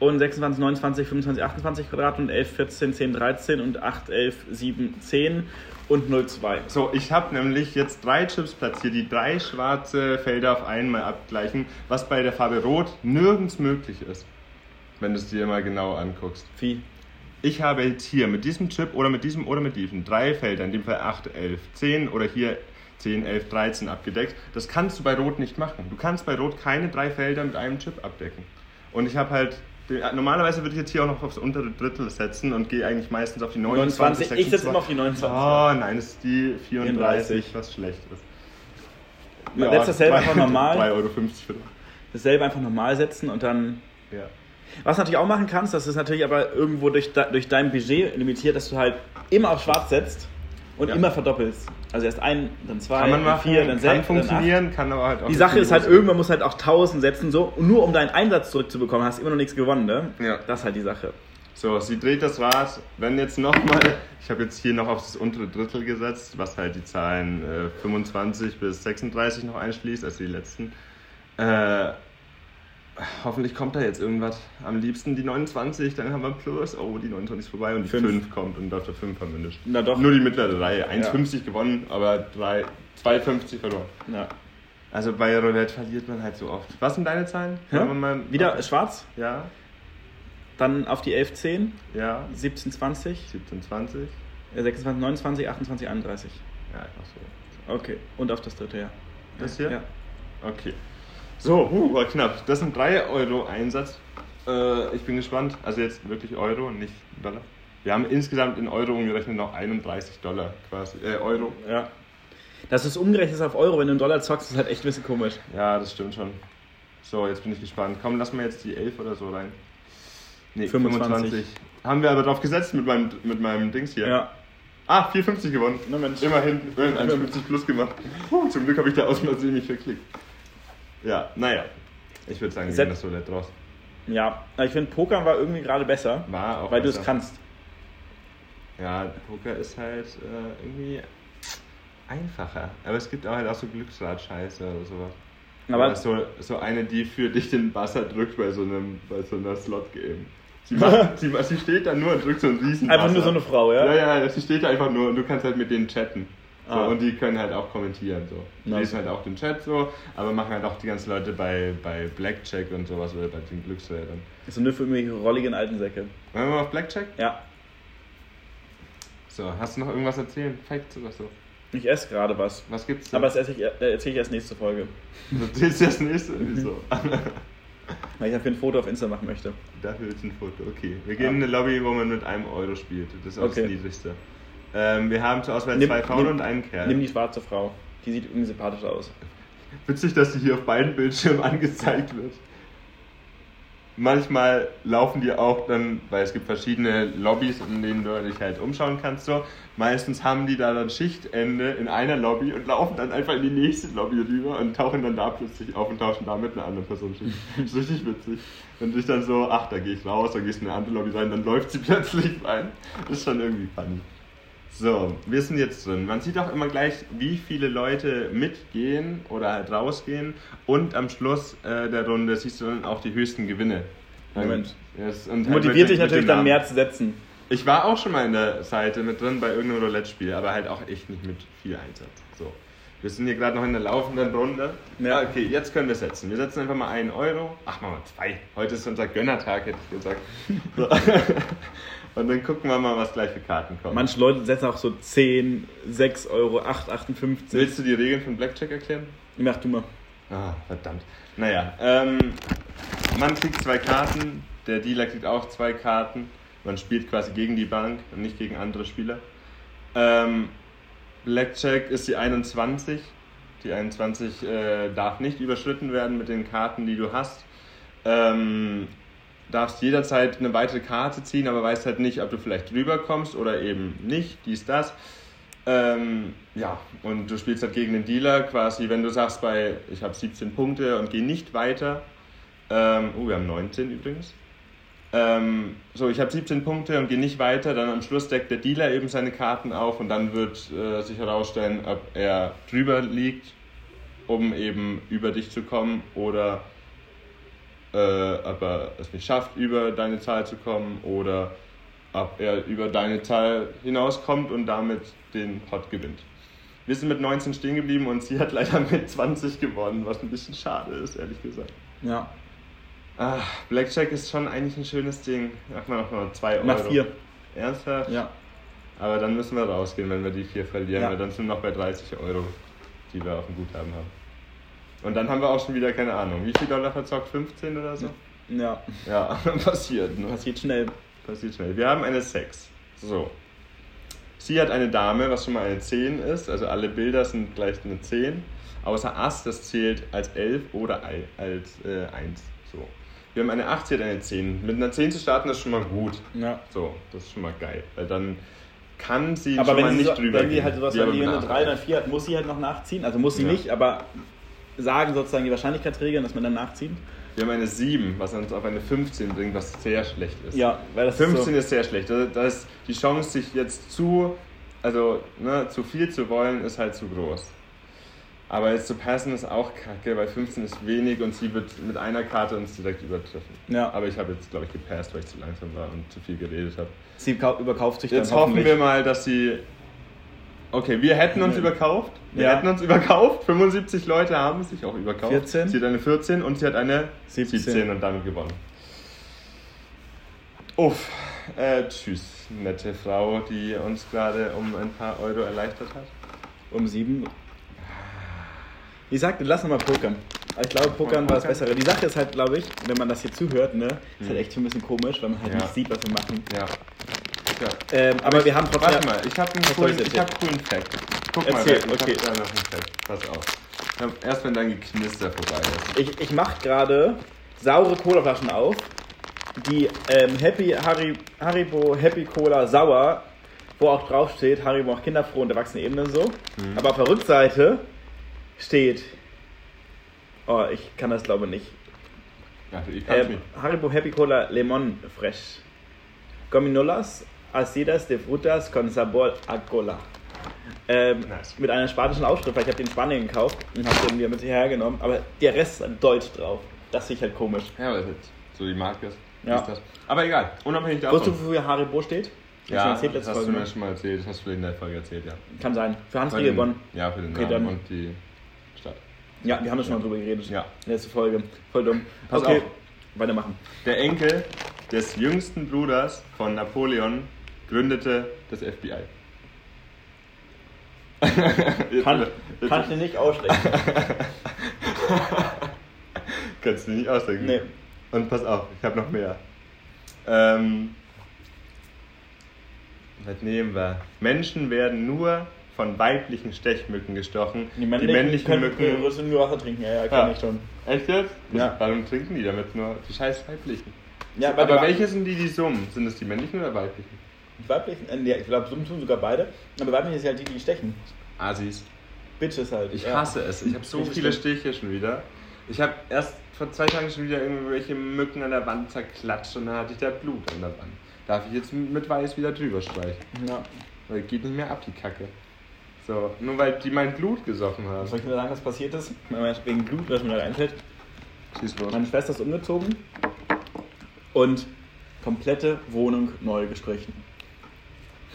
und 26, 29, 25, 28 Quadrat und 11, 14, 10, 13 und 8, 11, 7, 10 und 0, 2. So, ich habe nämlich jetzt drei Chips platziert, die drei schwarze Felder auf einmal abgleichen, was bei der Farbe Rot nirgends möglich ist. Wenn du es dir mal genau anguckst. Wie? Ich habe jetzt hier mit diesem Chip oder mit diesem oder mit diesem drei Felder, in dem Fall 8, 11, 10 oder hier 10, 11, 13 abgedeckt. Das kannst du bei Rot nicht machen. Du kannst bei Rot keine drei Felder mit einem Chip abdecken. Und ich habe halt, normalerweise würde ich jetzt hier auch noch aufs untere Drittel setzen und gehe eigentlich meistens auf die 29, 29, ich setze immer auf die 29. Oh nein, das ist die 34, 34. was schlecht ist. Man setzt dasselbe einfach normal. 3,50 Euro für Dasselbe einfach normal setzen und dann ja. Was du natürlich auch machen kannst, das ist natürlich aber irgendwo durch, durch dein Budget limitiert, dass du halt immer auf schwarz setzt und Ja. immer verdoppelst. Also erst ein, dann zwei, Kann man dann machen, vier, dann kann sechs, acht. funktionieren, kann aber halt auch. Die Sache ist halt, irgendwann muss halt auch 1000 setzen, so, und nur um deinen Einsatz zurückzubekommen, hast du immer noch nichts gewonnen, ne? Ja. Das ist halt die Sache. So, sie dreht das Rad. Wenn jetzt nochmal, ich habe jetzt hier noch auf das untere Drittel gesetzt, was halt die Zahlen äh, 25 bis 36 noch einschließt, also die letzten. Äh, hoffentlich kommt da jetzt irgendwas. Am liebsten die 29, dann haben wir Plus. Oh, die 29 ist vorbei und die Fünf. 5 kommt und auf der 5 haben wir nicht. Na doch. Nur die mittlere Reihe. 1,50 gewonnen, aber 3, 2,50 verloren. Ja. Also bei Roulette verliert man halt so oft. Was sind deine Zahlen? Ja? Mal Wieder schwarz, Ja, dann auf die 11, 10, ja. 17, 20, 17, 20. äh, 26, 29, 28, 31. Ja, einfach so. Okay, und auf das dritte, ja. Das hier? Ja. Okay. So, uh, war knapp. Das sind 3 Euro Einsatz. Äh, ich bin gespannt. Also jetzt wirklich Euro, nicht Dollar. Wir haben insgesamt in Euro umgerechnet noch 31 Dollar quasi. Äh, Euro. Ja. Dass es umgerechnet ist auf Euro, wenn du einen Dollar zockst, ist halt echt ein bisschen komisch. Ja, das stimmt schon. So, jetzt bin ich gespannt. Komm, lass mal jetzt die 11 oder so rein. Nee, 25. Haben wir aber drauf gesetzt mit meinem, mit meinem Dings hier. Ja. Ah, 4,50 gewonnen. Na Mensch. Immerhin, immerhin 1,50 plus gemacht. Puh, zum Glück habe ich da aus Versehen nicht verklickt. Ja, naja. Ich würde sagen, wir gehen das so nett raus. Ja, ich finde, Pokern war irgendwie gerade besser, War auch weil du es kannst. Ja, Poker ist halt äh, irgendwie einfacher. Aber es gibt auch halt auch so Glücksrad-Scheiße oder sowas. Aber Oder so, so eine, die für dich den Buzzer drückt bei so, einem, bei so einer Slot-Game. Sie, macht, sie, sie steht da nur und drückt so einen riesen einfach nur so eine Frau, ja? Ja, ja, sie steht da einfach nur und du kannst halt mit denen chatten. So, Ah. Und die können halt auch kommentieren. So. Die Nice. lesen halt auch den Chat so, aber machen halt auch die ganzen Leute bei, bei Blackjack und sowas oder bei den Glücksrädern. So nur für irgendwelche rolligen alten Säcke. Wollen wir mal auf Blackjack? Ja. So, hast du noch irgendwas erzählen? Facts oder so? Ich esse gerade was. Was gibt's denn? Aber das esse ich, äh, erzähle ich erst nächste Folge. das ist das nächste. Wieso? Weil ich dafür ein Foto auf Insta machen möchte. Dafür ist ein Foto, okay. Wir gehen Ja. in eine Lobby, wo man mit einem Euro spielt. Das ist auch Okay. das Niedrigste. Ähm, wir haben zur Auswahl Nimm- zwei Frauen nimm- und einen Kerl. Nimm die schwarze Frau. Die sieht irgendwie sympathisch aus. Witzig, dass die hier auf beiden Bildschirmen angezeigt wird. Manchmal laufen die auch dann, weil es gibt verschiedene Lobbys, in denen du dich halt umschauen kannst. So. Meistens haben die da dann Schichtende in einer Lobby und laufen dann einfach in die nächste Lobby rüber und tauchen dann da plötzlich auf und tauschen da mit einer anderen Person Schicht. Das ist richtig witzig. Wenn du dich dann so, ach, da gehe ich raus, dann gehst du in eine andere Lobby rein, dann läuft sie plötzlich rein. Das ist schon irgendwie funny. So, wir sind jetzt drin. Man sieht auch immer gleich, wie viele Leute mitgehen oder halt rausgehen. Und am Schluss äh, der Runde siehst du dann auch die höchsten Gewinne. Moment. Yes, halt Motiviert dich natürlich dann mehr zu setzen. Ich war auch schon mal in der Seite mit drin bei irgendeinem Roulette-Spiel, aber halt auch echt nicht mit viel Einsatz. So. Wir sind hier gerade noch in der laufenden Runde. Ja. Ja, okay, jetzt können wir setzen. Wir setzen einfach mal einen Euro. Ach, machen wir zwei. Heute ist unser Gönnertag, hätte ich gesagt. So. Und dann gucken wir mal, was gleich für Karten kommen. Manche Leute setzen auch so 10, 6 Euro, 8, 58. Willst du die Regeln von Blackjack erklären? Mach du mal. Ah, verdammt. Naja, ähm, man kriegt zwei Karten, der Dealer kriegt auch zwei Karten. Man spielt quasi gegen die Bank und nicht gegen andere Spieler. Ähm, Blackjack ist die 21. Die 21 äh, darf nicht überschritten werden mit den Karten, die du hast. Ähm, darfst jederzeit eine weitere Karte ziehen, aber weißt halt nicht, ob du vielleicht drüber kommst oder eben nicht. Dies, das. Ähm, ja, und du spielst halt gegen den Dealer quasi, wenn du sagst bei, ich habe 17 Punkte und gehe nicht weiter. Ähm, oh, wir haben 19 übrigens. Ähm, so, ich habe 17 Punkte und gehe nicht weiter, dann am Schluss deckt der Dealer eben seine Karten auf und dann wird äh, sich herausstellen, ob er drüber liegt, um eben über dich zu kommen oder äh, ob er es nicht schafft, über deine Zahl zu kommen oder ob er über deine Zahl hinauskommt und damit den Pot gewinnt. Wir sind mit 19 stehen geblieben und sie hat leider mit 20 gewonnen, was ein bisschen schade ist, ehrlich gesagt. Ja. Ah, Blackjack ist schon eigentlich ein schönes Ding. Mach mal noch mal 2 Euro. Nach 4. Ernsthaft? Ja. Aber dann müssen wir rausgehen, wenn wir die 4 verlieren, Ja. weil dann sind wir noch bei 30 Euro, die wir auf dem Guthaben haben. Und dann haben wir auch schon wieder keine Ahnung. Wie viel Dollar verzockt? 15 oder so? Ja. Ja, passiert. Ne? Passiert schnell. Passiert schnell. Wir haben eine 6. So. Sie hat eine Dame, was schon mal eine 10 ist. Also alle Bilder sind gleich eine 10. Außer Ass, das zählt als 11 oder als äh, 1. So. Wir haben eine 8, sie hat eine 10. Mit einer 10 zu starten ist schon mal gut. Ja. So, das ist schon mal geil. Weil dann kann sie Aber schon wenn, mal sie nicht so, drüber wenn die gehen. halt sowas aber wie eine mit 3 oder 4 hat, muss sie halt noch nachziehen. Also muss sie Ja. nicht, aber sagen sozusagen die Wahrscheinlichkeitsregeln, dass man dann nachzieht. Wir haben eine 7, was uns auf eine 15 bringt, was sehr schlecht ist. Ja, weil das 15 ist ist sehr schlecht. Da da ist die Chance, sich jetzt zu, also ne, zu viel zu wollen, ist halt zu groß. Aber jetzt zu passen ist auch kacke, weil 15 ist wenig und sie wird mit einer Karte uns direkt übertreffen. so. Ja, Aber ich habe jetzt, glaube ich, gepasst, weil ich zu langsam war und zu viel geredet habe. sie kau- überkauft sich Jetzt hoffen wir mal, dass sie. Okay, wir hätten uns überkauft. Wir Ja. hätten uns überkauft. 75 Leute haben sich auch überkauft. 14. Sie hat eine 14 und sie hat eine 17. 17, und damit gewonnen. Uff. Äh, tschüss, nette Frau, die uns gerade um ein paar Euro erleichtert hat. Um 7. Ich sagte, lass uns mal pokern. Ich glaube, pokern war das? Bessere. Die Sache ist halt, glaube ich, wenn man das hier zuhört, ne, ist halt echt schon ein bisschen komisch, weil man halt Ja. nicht sieht, was wir machen. Ja. Ja. Ähm, aber wir haben trotzdem. Warte mal, ich habe einen coolen, ich hab einen coolen Fact. Guck Erzähl, mal, ich okay. hab da noch einen Fact. Pass auf. Erst wenn dein Geknister vorbei ist. Ich, ich mache gerade saure Colaflaschen auf. Die ähm, Happy Harry, Haribo Happy Cola sauer, wo auch drauf steht, Haribo macht kinderfroh und erwachsene Ebene so. Mhm. Aber auf der Rückseite steht. Oh, ich kann das glaube nicht. Ja, ich Ähm, nicht. Haribo Happy Cola Lemon Fresh. Gominolas acidas de frutas con sabor a cola. Ähm, Nice. Mit einer spanischen Aufschrift, weil ich habe den in Spanien gekauft und habe den wieder mit hierher genommen. Aber der Rest ist deutsch drauf. Das finde ich halt komisch. Ja, weil das jetzt so die Marke ist. Ja. ist das. Aber egal, unabhängig davon. Wusstest du, wofür Haribo steht? Hast du ja, das hast du Folge, mir ne? schon mal erzählt. Das hast du in der Folge erzählt, ja. Kann sein. Für Hans Riegelbonn. Ja, für den Namen und die Stadt. Ja, wir haben da schon mal drüber geredet. Ja. Letzte Folge. Voll dumm. Pass okay, auf. weitermachen. Der Enkel des jüngsten Bruders von Napoleon gründete das FBI. Kann, jetzt- kann ich dir nicht ausstellen. Kannst du nicht ausdenken. Nee. Und pass auf, ich habe noch mehr. Ähm, was nehmen wir? Menschen werden nur von weiblichen Stechmücken gestochen. Die männlichen, können Mücken nur Wasser trinken. Ja, ja, kann Ja. ich schon. Echt jetzt? Ja. Warum trinken die damit nur die scheiß weiblichen? Ja, Aber bei- welche sind die, die summen? Sind es die männlichen oder weiblichen? Weiblichen, äh, nee, ich glaube, so tun sogar beide. Aber weiblich ist halt die, die stechen. Asis. Bitches halt. Ich ja. hasse es. Ich habe so Richtig viele schlimm. Stiche schon wieder. Ich habe erst vor zwei Tagen schon wieder irgendwelche Mücken an der Wand zerklatscht und dann hatte ich da Blut an der Wand. Darf ich jetzt mit Weiß wieder drüber streichen? Ja. Weil geht nicht mehr ab, die Kacke. So, nur weil die mein Blut gesoffen haben. Soll ich mir sagen, was passiert ist? Wegen Blut, was mir da einfällt. Schieß los. Meine Schwester ist umgezogen und komplette Wohnung neu gestrichen.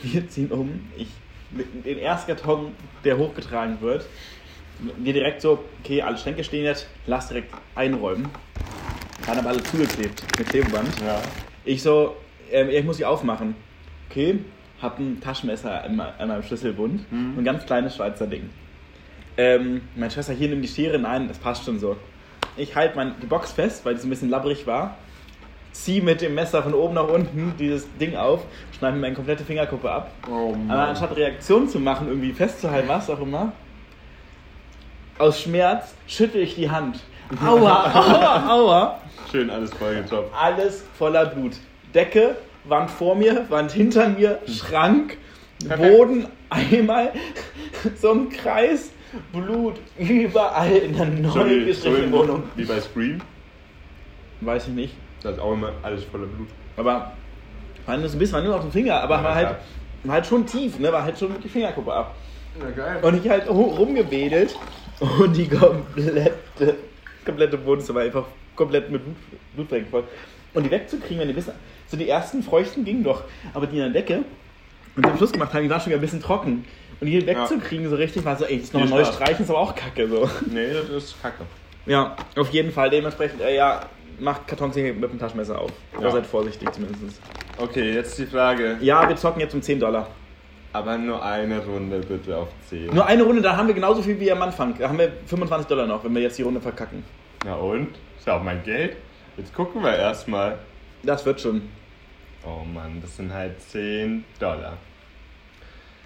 Wir ziehen um. Ich mit den ersten Karton, der hochgetragen wird, wir direkt so, okay, alle Schränke stehen jetzt, lass direkt einräumen. Dann aber alle zugeklebt mit Klebeband. Ja. Ich so, ähm, ich muss sie aufmachen. Okay, hab ein Taschenmesser an me- an meinem Schlüsselbund. Mhm. Ein ganz kleines Schweizer Ding. Ähm, meine Schwester hier nimmt die Schere, nein, das passt schon so. Ich halte die Box fest, weil die so ein bisschen labbrig war. Zieh mit dem Messer von oben nach unten dieses Ding auf, schneide mir meine komplette Fingerkuppe ab. Oh Aber anstatt Reaktion zu machen, irgendwie festzuhalten, was auch immer, aus Schmerz schüttel ich die Hand. Aua, aua, aua. Schön alles vollgetopft. Alles voller Blut. Decke, Wand vor mir, Wand hinter mir, Schrank, Perfekt. Boden, einmal so ein Kreis, Blut überall in der neu gestrichenen Wohnung. wie bei Scream. Weiß ich nicht. Da ist auch immer alles voller Blut. Aber war nur so ein bisschen, war nur auf dem Finger, aber Ja, war, halt, war halt schon tief, ne? War halt schon mit die Fingerkuppe ab. Ja, geil. Und ich halt ru- rumgewedelt und die komplette, komplette Wohnzimmer einfach komplett mit Blut, voll. Und die wegzukriegen, wenn die bisschen, so die ersten Feuchten gingen doch, aber die in der Decke und zum Schluss gemacht haben, die waren schon wieder ein bisschen trocken. Und die wegzukriegen so richtig war so, ey, jetzt nochmal neu streichen ist aber auch kacke so. Nee, das ist kacke. Ja, auf jeden Fall dementsprechend, äh, ja, macht Kartons mit dem Taschenmesser auf. Ja. Oder seid vorsichtig zumindest. Okay, jetzt die Frage. Ja, wir zocken jetzt um 10 Dollar. Aber nur eine Runde bitte auf 10. Nur eine Runde, da haben wir genauso viel wie am Anfang. Da haben wir 25 Dollar noch, wenn wir jetzt die Runde verkacken. Na und? Ist ja auch mein Geld. Jetzt gucken wir erstmal. Das wird schon. Oh Mann, das sind halt 10 Dollar.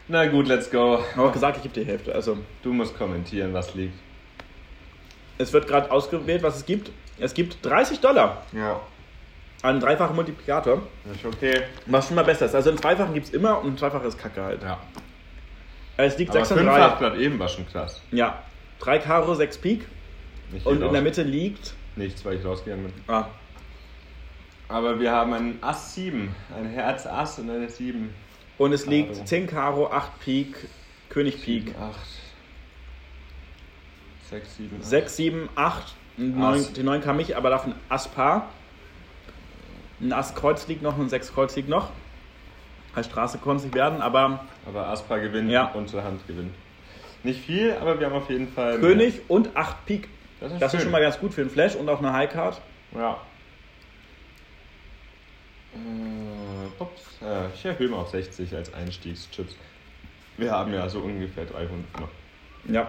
Na gut, let's go. Auch gesagt, ich gebe die Hälfte. Also, Du musst kommentieren, was liegt. es wird gerade ausgewählt, was es gibt. Es gibt 30 Dollar. Ja. Einen dreifachen Multiplikator. Ist okay. Was schon mal besser ist. Also, einen zweifachen gibt es immer und ein zweifacher ist Kacke halt. Ja. Es liegt Aber 6 und 5 3. gerade eben war schon krass. Ja. 3 Karo, 6 Pik. Nicht Und in der Mitte liegt. Nichts, weil ich rausgegangen bin. Ah, Aber wir haben einen Ass 7. Ein Herz Ass und eine 7. und es liegt Karo. 10 Karo, 8 Pik, König Pik. 8. 6, 7, 8. 6, 7, 8. Ass. Die 9 kam ich, aber davon Ass Paar. Ein Ass Kreuz liegt noch und ein 6 Kreuz liegt noch. Heißt Straße konnte es nicht werden, aber Aber Aspa gewinnt, Ja. unsere Hand gewinnt. Nicht viel, aber wir haben auf jeden Fall. König und 8 Pik. Das ist, Das ist schon mal ganz gut für einen Flash und auch eine High Card. Ja. Äh, ups. Äh, ich erhöhe mal auf 60 als Einstiegschips. Wir haben ja so ungefähr 300 noch. Ja.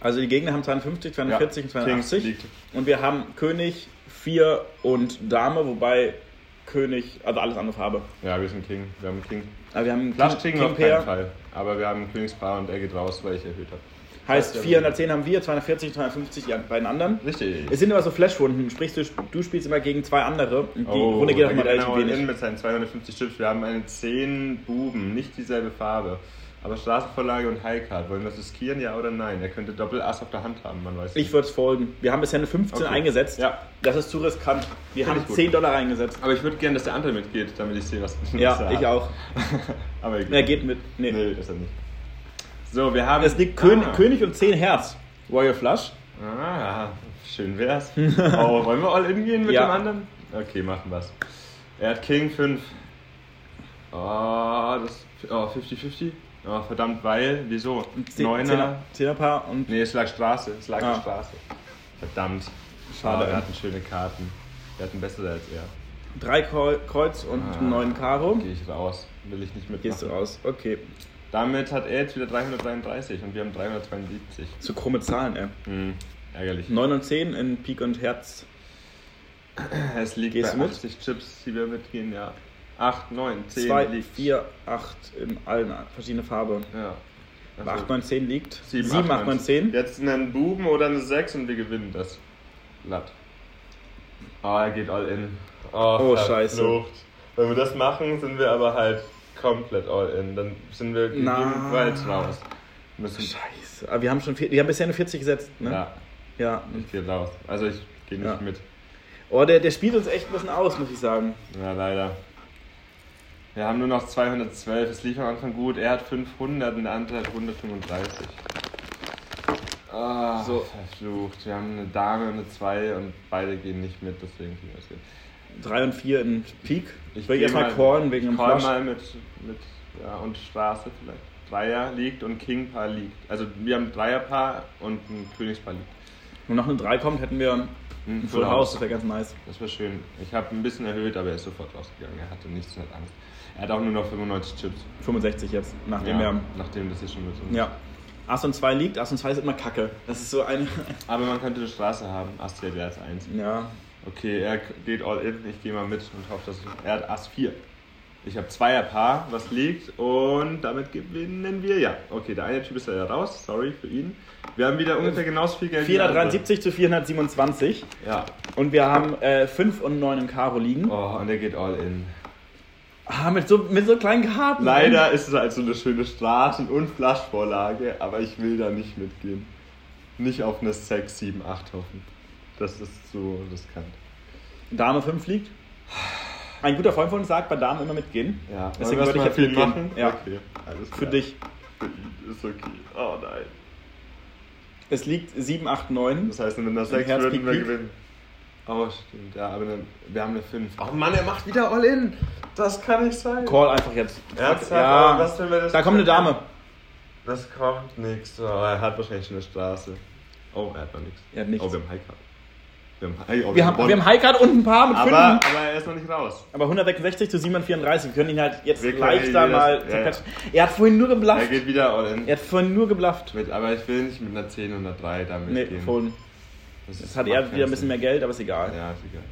Also die Gegner haben 52, 240 und Kings 82. liegt. Und wir haben König, 4 und Dame, wobei König, also alles andere Farbe. Ja, wir sind King. Wir haben King. Aber wir haben Flush King, auf Pair. keinen Fall. Aber wir haben Königspaar und er geht raus, weil ich erhöht habe. Heißt 410 haben wir, 240, 250 die beiden anderen. Richtig. Es sind immer so Flashrunden, sprich du, du spielst immer gegen zwei andere und die Runde geht Oh, auch mal relativ wenig. mit seinen 250 Chips. Wir haben eine 10 Buben, nicht dieselbe Farbe. Aber Straßenvorlage und Highcard. Wollen wir das riskieren, ja oder nein? Er könnte Doppel-Ass auf der Hand haben, man weiß Ich würde es folgen. Wir haben bisher eine 15 Okay. eingesetzt. Ja. Das ist zu riskant. Wir Find haben ich gut. 10 Dollar eingesetzt. Aber ich würde gerne, dass der andere mitgeht, damit ich sehe, was Ja, was er ich hat. auch. Aber egal. Er geht mit. Nee. Nee, ist er nicht. So, wir haben. Es liegt König, Ah. König und 10 Herz. Royal Flush. Ah, schön wär's. oh, wollen wir all in gehen mit Ja. dem anderen? Okay, machen wir's. Er hat King 5. Oh, das. Oh, 50-50? Oh, verdammt, weil. Wieso? Neuner. Zehner, Zehnerpaar und Nee, es lag Straße. Es lag Ah. Straße. Verdammt. Schade. Ah, wir hatten schöne Karten. Wir hatten bessere als er. drei Kreu- Kreuz und Ah. einen neuen Karo. Gehe ich raus. Will ich nicht mitmachen. Gehst du raus. Okay. Damit hat er jetzt wieder 333 und wir haben 372. Zu krumme Zahlen, ey. Hm, ärgerlich. 9 und 10 in Pik und Herz. Es liegt Gehst bei du mit? 80 Chips, die wir mitgehen, ja. 8, 9, 10 2, liegt. 4, 8 in allen verschiedene Farben. Ja. Also 8, 9, 10 liegt. 7, 7, 8, 9, 10. Jetzt einen Buben oder eine 6 und wir gewinnen das. Blatt. Oh, er geht all in. Oh, verflucht. scheiße. Wenn wir das machen, sind wir aber halt komplett all in. Dann sind wir Na. jedenfalls raus. Müssen, Scheiße. Aber wir haben schon vier, wir haben bisher nur 40 gesetzt, ne? Ja, Ja. ich gehe raus. Also ich gehe nicht Ja. mit. Oh, der, der spielt uns echt ein bisschen aus, muss ich sagen. Ja, leider. Wir haben nur noch 212. Es lief am Anfang gut. Er hat 500 und der andere hat 135. Ah, So. verflucht. Wir haben eine Dame und eine 2 und beide gehen nicht mit, deswegen kriegen wir es hin. 3 und 4 in Pik. Ich will erstmal mal- callen wegen dem Flush. mal mit, mit ja, und Straße vielleicht. Dreier liegt und King-Paar liegt. Also wir haben ein Dreierpaar und ein Königspaar liegt. Wenn noch eine 3 kommt, hätten wir ein Full House. Das wäre ganz nice. Das war schön. Ich habe ein bisschen erhöht, aber er ist sofort rausgegangen. Er hatte nichts hat Angst. Er hat auch nur noch 95 Chips. 65 jetzt, nachdem Ja, wir. nachdem das hier schon mit uns Ja. Ass und 2 liegt, Ass und 2 ist immer kacke. Das ist so eine. Aber man könnte eine Straße haben. Ass wäre als 1. Ja. Okay, er geht all in. Ich gehe mal mit und hoffe, dass er hat Ass 4. Ich habe Zweierpaar, was liegt und damit gewinnen wir ja. Okay, der eine Typ ist ja raus. Sorry für ihn. Wir haben wieder ungefähr genauso viel Geld. wie der andere. 473 zu 427. Ja. Und wir haben äh, 5 und 9 im Karo liegen. Oh, und er geht all in. Ah, mit so, mit so kleinen Karten. Leider ist es halt so eine schöne Straßen- und Flaschvorlage, aber ich will da nicht mitgehen. Nicht auf eine 6, 7, 8 hoffen. Das ist so riskant. Dame 5 liegt. Ein guter Freund von uns sagt, bei Damen immer mitgehen. Ja, Deswegen würde ich jetzt viel mitgehen. machen? Ja. Okay, alles Für klar. dich. Für ihn ist okay. Oh nein. Es liegt 7, 8, 9. Das heißt, mit einer 6 Herz würden wir gewinnen. Oh, stimmt. Ja, aber dann, wir haben eine 5. Oh Mann, er macht wieder all in. Das kann nicht sein. Call einfach jetzt. Ernsthaft? Ja. Aber was, wenn wir das Da kommt eine Dame. Das kommt nichts. Oh, er hat wahrscheinlich schon eine Straße. Oh, er hat noch nichts. Er hat nichts. Oh, wir haben Highcard. Wir haben, High- oh, Wir haben, wir haben Highcard und ein Paar mit 5. aber, Aber, aber er ist noch nicht raus. 166 zu 734. Wir können ihn halt jetzt Wir leichter mal ja. Er hat vorhin nur Er geblufft. geht wieder all in. Er hat vorhin nur geblufft. Mit, aber ich will nicht mit einer 10 und einer 3 damit Nee, gehen. vorhin. Das Jetzt ist- hat er wieder ein bisschen mehr Geld, aber ist egal. Ja, ist egal.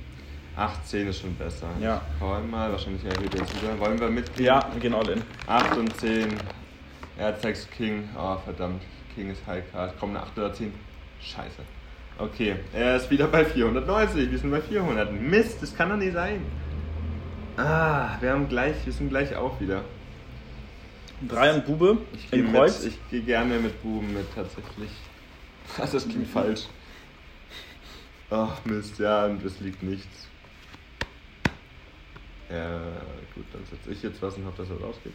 18 ist schon besser. Ja. Call mal, wahrscheinlich erhöht er wieder. Wollen wir mitgehen? Ja, wir gehen all in. 8 und 10. Er 6 King. Oh, verdammt. King ist High Card. Komm, eine 8 oder 10. Scheiße. Okay, er ist wieder bei 490. Wir sind bei 400. Mist, das kann doch nicht sein. Ah, wir haben gleich, wir sind gleich auch wieder. 3 und Bube Ich gehe im Kreuz. mit, ich gehe gerne mit Buben mit tatsächlich. Das, das klingt falsch. Ach Mist, ja, und es liegt nichts. Ja, gut, dann setze ich jetzt was und hoffe, dass er rausgeht.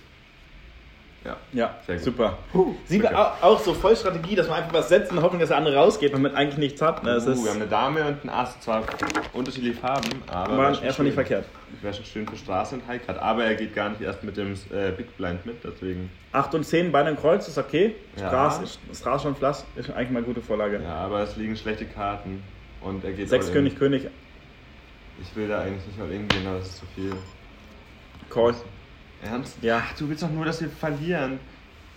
Ja. Ja, Sehr gut. super. Huh, Sieht auch, auch so voll Strategie, dass man einfach was setzt in der Hoffnung, dass der andere rausgeht, wenn man eigentlich nichts hat. Ne? Das uh, ist wir haben eine Dame und einen Ass, zwar unterschiedliche Farben, aber war wär schon erstmal nicht schön. verkehrt. Wäre schon schön für Straße und Highcard, aber er geht gar nicht erst mit dem äh, Big Blind mit, deswegen. 8 und 10 Beine im Kreuz ist okay. Ja. Straße, Straße und Flass ist eigentlich mal eine gute Vorlage. Ja, aber es liegen schlechte Karten und er geht 6 all in. König, König, Ich will da eigentlich nicht all in gehen, aber das ist zu viel. Call. Ernst? Ja. Du willst doch nur, dass wir verlieren.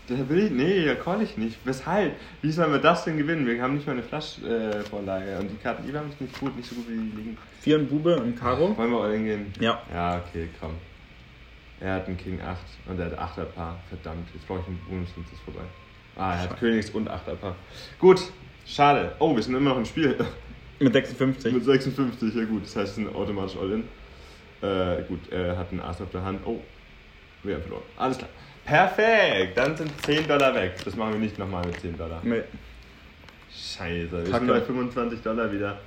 Da will ich, nee, da call ich nicht. Weshalb? Wie sollen wir das denn gewinnen? Wir haben nicht mal eine Flaschvorlage und die Karten, die haben nicht gut, nicht so gut wie die liegen. Vier und Bube und Karo. Wollen wir all gehen? Ja. Ja, okay, komm. Er hat einen King 8 und er hat 8er Paar. Verdammt, jetzt brauche ich einen Bonus, ist es vorbei. Ah, er hat Schade. Königs und 8er Paar. Gut, schade. Oh, wir sind immer noch im Spiel. Mit 56. Mit 56, ja gut. Das heißt, wir sind automatisch all in. Äh, gut, er hat einen Ass auf der Hand. Oh, wir haben verloren. Alles klar. Perfekt, dann sind 10 Dollar weg. Das machen wir nicht nochmal mit 10 Dollar. Nee. Scheiße, wir Kacke. sind bei 25 Dollar wieder.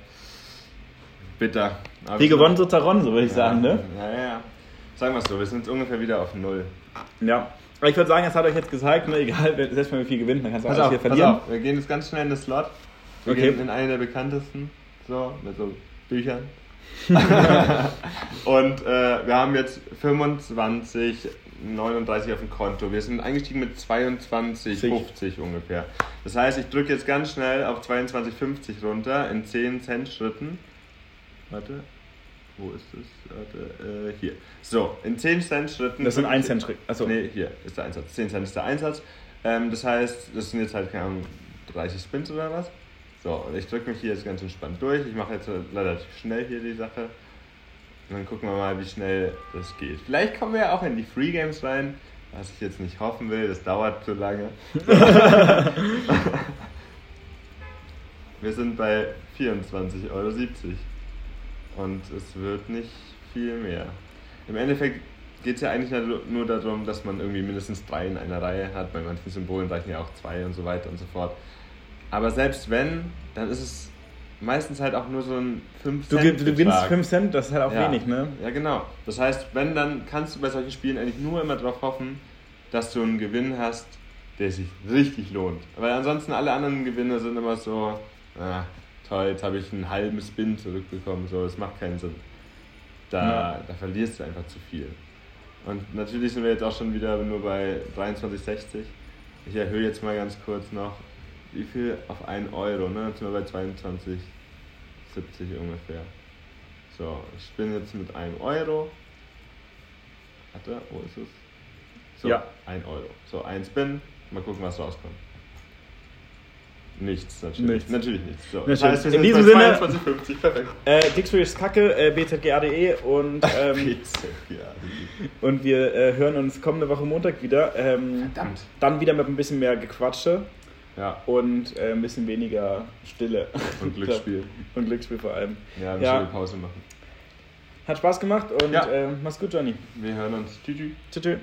Bitter. Aber Wie gewonnen, so zerronnen, so würde ich sagen, ne? Ja, ja, ja. Sagen wir es so, wir sind ungefähr wieder auf Null. Ja. Aber ich würde sagen, es hat euch jetzt gezeigt, ne, egal, selbst wenn wir viel gewinnen, dann kannst du Pass alles auf, hier pass verlieren. auf, wir gehen jetzt ganz schnell in den Slot. Wir Okay. gehen in einen der bekanntesten, so, mit so Büchern. Und äh, wir haben jetzt 25, 39 auf dem Konto. Wir sind eingestiegen mit 22, Sich. 50 ungefähr. Das heißt, ich drücke jetzt ganz schnell auf 22,50 runter in 10 Cent Schritten. Warte, wo ist es? Warte, äh, hier. So, in 10 Cent Schritten. Das sind 1 drücke Cent ich- Schritt. Achso. Nee, hier ist der Einsatz. 10 Cent ist der Einsatz. Ähm, das heißt, das sind jetzt halt, keine Ahnung, 30 Spins oder was. So, und ich drücke mich hier jetzt ganz entspannt durch. Ich mache jetzt relativ schnell hier die Sache. Und dann gucken wir mal, wie schnell das geht. Vielleicht kommen wir ja auch in die Free Games rein, was ich jetzt nicht hoffen will, das dauert zu lange. wir sind bei 24,70 Euro. Und es wird nicht viel mehr. Im Endeffekt geht es ja eigentlich nur- nur darum, dass man irgendwie mindestens drei in einer Reihe hat. Bei manchen Symbolen reichen ja auch zwei und so weiter und so fort. Aber selbst wenn, dann ist es meistens halt auch nur so ein 5 Du, Cent. ge- du gewinnst Betrag. 5 Cent, das ist halt auch ja. wenig, ne? Ja, genau. Das heißt, wenn, dann kannst du bei solchen Spielen eigentlich nur immer darauf hoffen, dass du einen Gewinn hast, der sich richtig lohnt. Weil ansonsten alle anderen Gewinne sind immer so, ah, toll, jetzt habe ich einen halben Spin zurückbekommen, so, das macht keinen Sinn. Da, Ja. da verlierst du einfach zu viel. Und natürlich sind wir jetzt auch schon wieder nur bei 23,60. Ich erhöhe jetzt mal ganz kurz noch, wie viel auf 1 Euro, ne? Jetzt sind wir bei 22,70 ungefähr. So, ich spinne jetzt mit einem Euro. Warte, wo ist es? So, Ja. 1 Euro. So, ein Spin. Mal gucken, was rauskommt. Nichts, natürlich. Nichts. Natürlich nichts. So, Na das heißt, wir In diesem Sinne- 22,50. Perfekt. Äh, Dixbury ist kacke, äh, bzga.de und, ähm, ja. und wir äh, hören uns kommende Woche Montag wieder. Ähm, Verdammt. dann wieder mit ein bisschen mehr Gequatsche Ja, und äh, ein bisschen weniger Stille. und Glücksspiel. und Glücksspiel vor allem. Ja, eine Ja. schöne Pause machen. Hat Spaß gemacht und Ja. äh, mach's gut, Johnny. Wir hören uns. Tschüss. tschüss. Tschüss. tschüss.